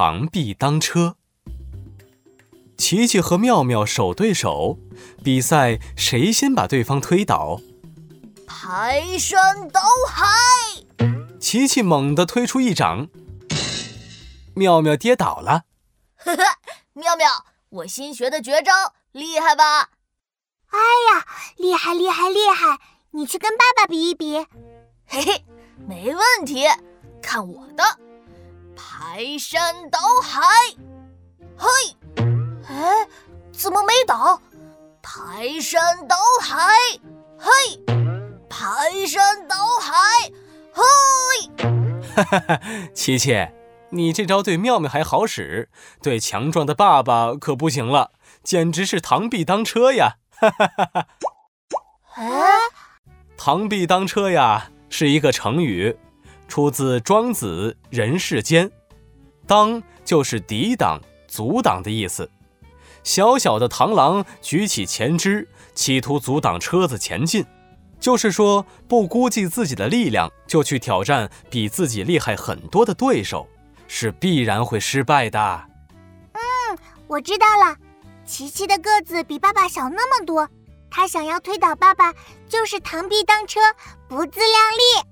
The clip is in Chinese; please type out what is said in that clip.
螳臂当车。琪琪和妙妙手对手，比赛谁先把对方推倒。排山倒海！琪琪猛地推出一掌，妙妙跌倒了。呵呵，妙妙，我新学的绝招厉害吧？哎呀，厉害厉害厉害！你去跟爸爸比一比。嘿嘿，没问题，看我的排山倒海！嘿，哎，怎么没倒？排山倒海！嘿，排山倒海！嘿！哈哈哈，琪琪，你这招对妙妙还好使，对强壮的爸爸可不行了，简直是螳臂当车呀！哈哈哈哈！哎，螳臂当车呀，是一个成语，出自《庄子·人世间》。当就是抵挡、阻挡的意思。小小的螳螂举起前肢，企图阻挡车子前进。就是说，不估计自己的力量就去挑战比自己厉害很多的对手，是必然会失败的。嗯，我知道了。琪琪的个子比爸爸小那么多，他想要推倒爸爸，就是螳臂当车，不自量力。